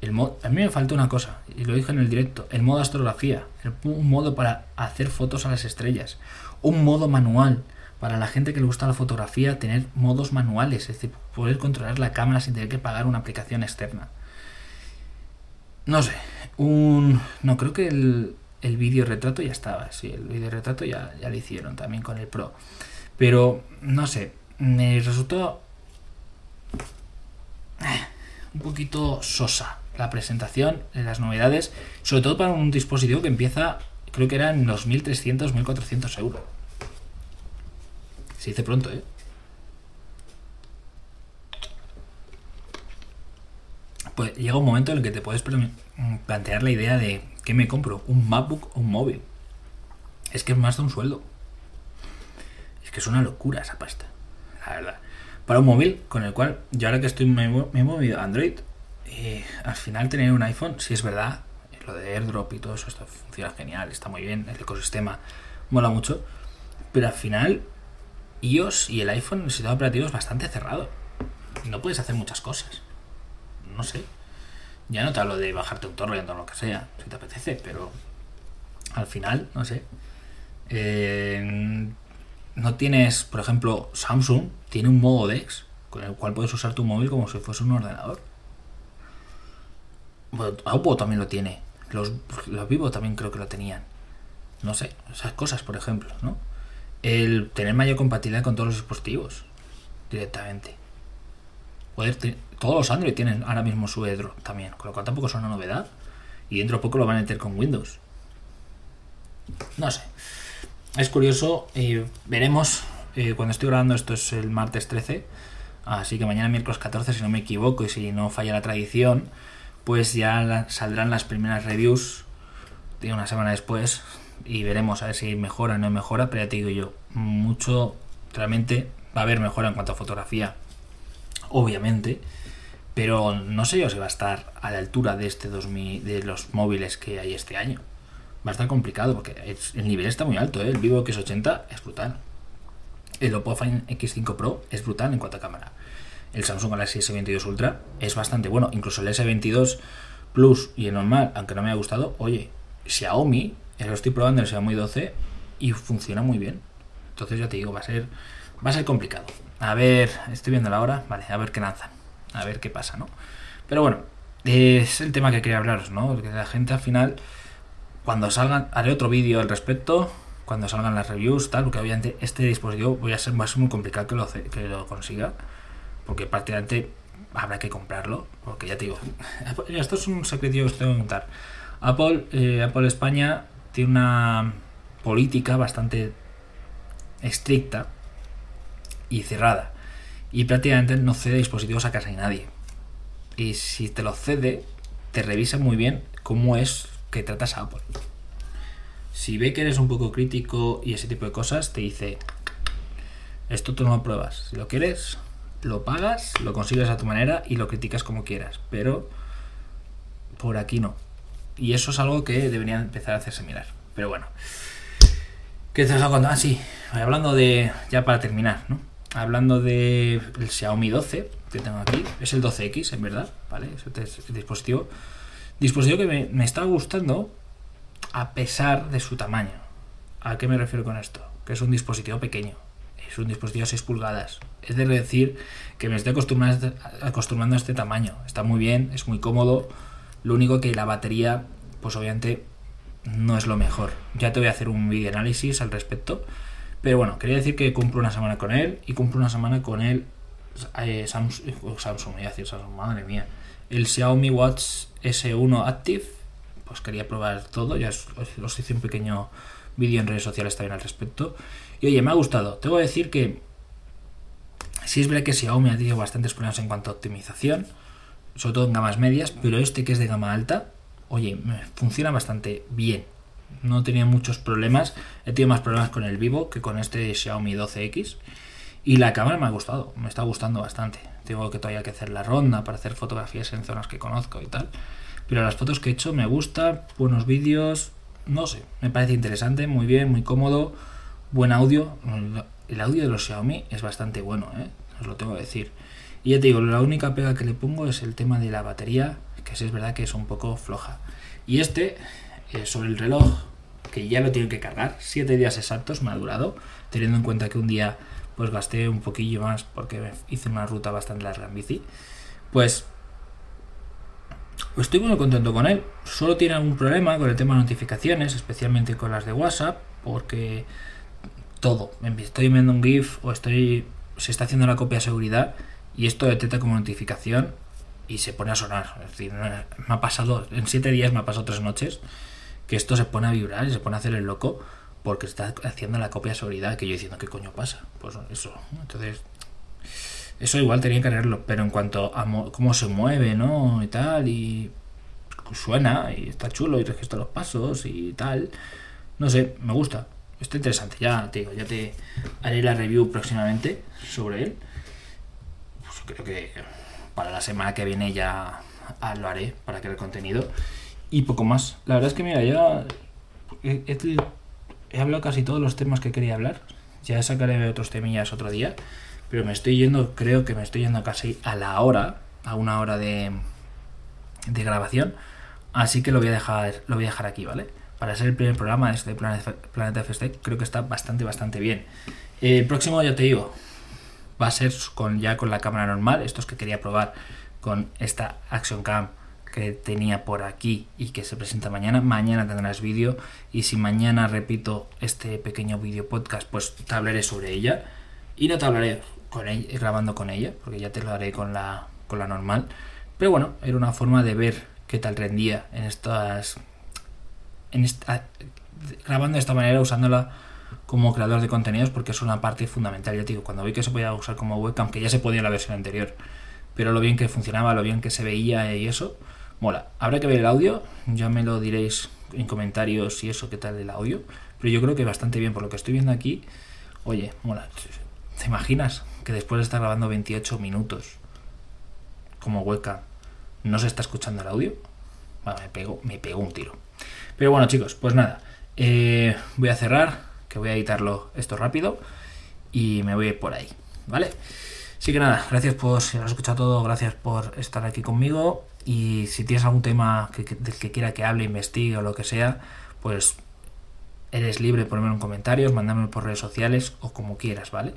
El a mí me falta una cosa, y lo dije en el directo, el modo astrografía, un modo para hacer fotos a las estrellas, un modo manual, para la gente que le gusta la fotografía, tener modos manuales, es decir, poder controlar la cámara sin tener que pagar una aplicación externa. No sé, un... No, creo que el, el vídeo retrato ya estaba, sí, el vídeo retrato ya, ya lo hicieron también con el Pro. Pero, no sé, me resultó eh, un poquito sosa la presentación, las novedades, sobre todo para un dispositivo que empieza, creo que era en 2.300, 1.400 euros. Se dice pronto, ¿eh? Pues llega un momento en el que te puedes plantear la idea de ¿qué me compro? ¿Un MacBook o un móvil? Es que es más de un sueldo. Es que es una locura esa pasta, la verdad. Para un móvil con el cual, yo ahora que estoy me, movido Android, eh, al final tener un iPhone, si es verdad, lo de airdrop y todo eso esto funciona genial, está muy bien, el ecosistema mola mucho, pero al final iOS y el iPhone, el sistema operativo es bastante cerrado. No puedes hacer muchas cosas. No sé. Ya no te hablo de bajarte un torrent o lo que sea, si te apetece, pero al final, no sé. Eh, no tiepo por ejemplo, Samsung tiene un modo DeX con el cual puedes usar tu móvil como si fuese un ordenador. Oppo también lo tiene. Los, los Vivo también creo que lo tenían. No sé, esas cosas, por ejemplo, ¿no? El tener mayor compatibilidad con todos los dispositivos directamente. Todos los Android tienen ahora mismo su airdrop también, con lo cual tampoco es una novedad. Y dentro de poco lo van a meter con Windows. No sé. Es curioso. y veremos. Eh, cuando estoy grabando esto es el martes 13. Así que mañana miércoles 14, si no me equivoco y si no falla la tradición, pues ya saldrán las primeras reviews de una semana después y veremos a ver si mejora o no mejora. Pero ya te digo yo, mucho, realmente va a haber mejora en cuanto a fotografía, obviamente Pero no sé yo si va a estar a la altura de este 2000, de los móviles que hay este año. Va a estar complicado porque el nivel está muy alto, ¿eh? El Vivo X80 es brutal. El Oppo Find X5 Pro es brutal en cuanto a cámara. El Samsung Galaxy S22 Ultra es bastante bueno. Incluso el S22 Plus y el normal, aunque no me haya gustado, oye, Xiaomi, lo estoy probando el Xiaomi 12 y funciona muy bien. Entonces ya te digo, va a ser, va a ser complicado. A ver, estoy viendo la hora, vale, a ver qué lanzan, a ver qué pasa, ¿no? Pero bueno, es el tema que quería hablaros, ¿no? Que la gente al final, cuando salgan, haré otro vídeo al respecto, cuando salgan las reviews, tal, porque obviamente este dispositivo voy a ser, va a ser muy complicado que lo, que lo consiga, porque prácticamente habrá que comprarlo, porque ya te digo, [laughs] esto es un secreto que os tengo que contar. Apple, eh, Apple España tiene una política bastante estricta y cerrada. Y prácticamente no cede dispositivos a casa de nadie. Y si te lo cede, te revisa muy bien cómo es que tratas a Apple. Si ve que eres un poco crítico y ese tipo de cosas, te dice, esto tú no lo pruebas. Si lo quieres, lo pagas, lo consigues a tu manera y lo criticas como quieras. Pero por aquí no. Y eso es algo que debería empezar a hacerse mirar. Pero bueno. ¿Qué te estaba Ah, sí. Hablando de. Ya para terminar, ¿no? Hablando del Xiaomi 12 que tengo aquí. Es el 12X, en verdad. ¿Vale? Es el dispositivo. Dispositivo que me, está gustando a pesar de su tamaño. ¿A qué me refiero con esto? Que es un dispositivo pequeño. Es un dispositivo de 6 pulgadas. Es de decir que me estoy acostumbrando, acostumbrando a este tamaño. Está muy bien, es muy cómodo. Lo único que la batería, pues obviamente no es lo mejor. Ya te voy a hacer un video análisis al respecto. Pero bueno, quería decir que cumplo una semana con él y cumplo una semana con el eh, Samsung, uh, Samsung, voy a decir Samsung, madre mía. El Xiaomi Watch S1 Active. Pues quería probar todo, ya os, os hice un pequeño vídeo en redes sociales también al respecto. Y oye, me ha gustado. Tengo que decir que sí es verdad que Xiaomi ha tenido bastantes problemas en cuanto a optimización, sobre todo en gamas medias, pero este que es de gama alta, oye, funciona bastante bien. No tenía muchos problemas. He tenido más problemas con el Vivo que con este Xiaomi 12X. Y la cámara me ha gustado, me está gustando bastante. Tengo que todavía que hacer la ronda para hacer fotografías en zonas que conozco y tal. Pero las fotos que he hecho me gustan, buenos vídeos, no sé, me parece interesante, muy bien, muy cómodo, buen audio. El audio de los Xiaomi es bastante bueno, ¿eh? os lo tengo que decir. Y ya te digo, la única pega que le pongo es el tema de la batería, que sí es verdad que es un poco floja. Y este, sobre el reloj, que ya lo tiene que cargar, 7 días exactos me ha durado, teniendo en cuenta que un día pues gasté un poquillo más porque hice una ruta bastante larga en bici, pues estoy muy contento con él. Solo tiene algún problema con el tema de notificaciones, especialmente con las de WhatsApp, porque todo, estoy viendo un GIF o estoy se está haciendo la copia de seguridad y esto detecta como notificación y se pone a sonar. Es decir, me ha pasado, en siete días me ha pasado tres noches, que esto se pone a vibrar y se pone a hacer el loco porque está haciendo la copia de seguridad que yo diciendo, ¿qué coño pasa? Pues eso, entonces, eso igual tenía que arreglarlo, pero en cuanto a cómo se mueve, ¿no? Y tal, y suena, y está chulo, y registra los pasos y tal, no sé, me gusta, está interesante, ya te digo, ya te haré la review próximamente sobre él. Pues creo que para la semana que viene ya lo haré para crear contenido. Y poco más. La verdad es que mira, ya he, hablado casi todos los temas que quería hablar. Ya sacaré otros temillas otro día. Pero me estoy yendo, creo que me estoy yendo casi a la hora, a una hora de, de grabación. Así que lo voy a dejar, lo voy a dejar aquí, ¿vale? Para ser el primer programa de este Planeta, Planeta creo que está bastante, bastante bien. El próximo, ya te digo, va a ser con, ya con la cámara normal, estos que quería probar con esta Action Cam que tenía por aquí y que se presenta mañana. Mañana tendrás vídeo y si mañana repito este pequeño vídeo podcast, pues te hablaré sobre ella y no te hablaré con ella, grabando con ella, porque ya te lo haré con la, con la normal. Pero bueno, era una forma de ver qué tal rendía en estas... En esta, grabando de esta manera, usándola como creador de contenidos porque es una parte fundamental. Ya digo, cuando vi que se podía usar como webcam, que ya se podía en la versión anterior, pero lo bien que funcionaba, lo bien que se veía y eso, mola. Habrá que ver el audio, ya me lo diréis en comentarios y eso, qué tal el audio, pero yo creo que bastante bien por lo que estoy viendo aquí. Oye, mola. ¿Te imaginas que después de estar grabando 28 minutos como webcam no se está escuchando el audio, me pego, me pego un tiro. Pero bueno, chicos, pues nada, eh, voy a cerrar, que voy a editarlo esto rápido y me voy por ahí, ¿vale? Así que nada, gracias por si lo has escuchado todo, gracias por estar aquí conmigo y si tienes algún tema que, del que quiera que hable, investigue o lo que sea, pues eres libre de ponerme en comentarios, mandármelo por redes sociales o como quieras, ¿vale?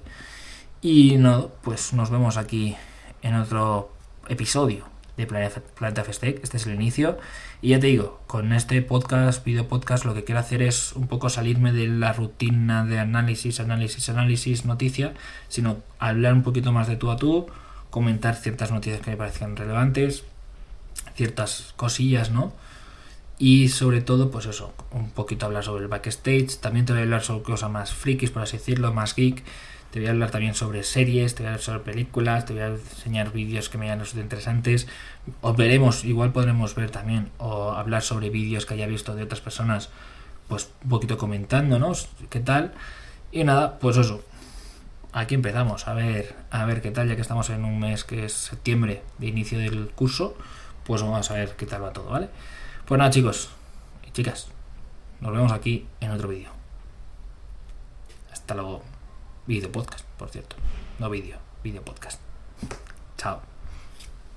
Y no, pues nos vemos aquí en otro episodio de Planeta Festec. Este es el inicio. Y ya te digo, con este podcast, video podcast, lo que quiero hacer es un poco salirme de la rutina de análisis, análisis, análisis, noticia, sino hablar un poquito más de tú a tú, comentar ciertas noticias que me parecen relevantes, ciertas cosillas, ¿no? Y sobre todo, pues eso, un poquito hablar sobre el backstage. También te voy a hablar sobre cosas más frikis, por así decirlo, más geek. Te voy a hablar también sobre series, te voy a hablar sobre películas, te voy a enseñar vídeos que me hayan resultado interesantes. O veremos, igual podremos ver también, o hablar sobre vídeos que haya visto de otras personas, pues un poquito comentándonos qué tal. Y nada, pues eso. Aquí empezamos, a ver, a ver qué tal, ya que estamos en un mes que es septiembre de inicio del curso, pues vamos a ver qué tal va todo, ¿vale? Pues nada, chicos y chicas, nos vemos aquí en otro vídeo. Hasta luego. Vídeo podcast, por cierto. No vídeo, vídeo podcast. Chao.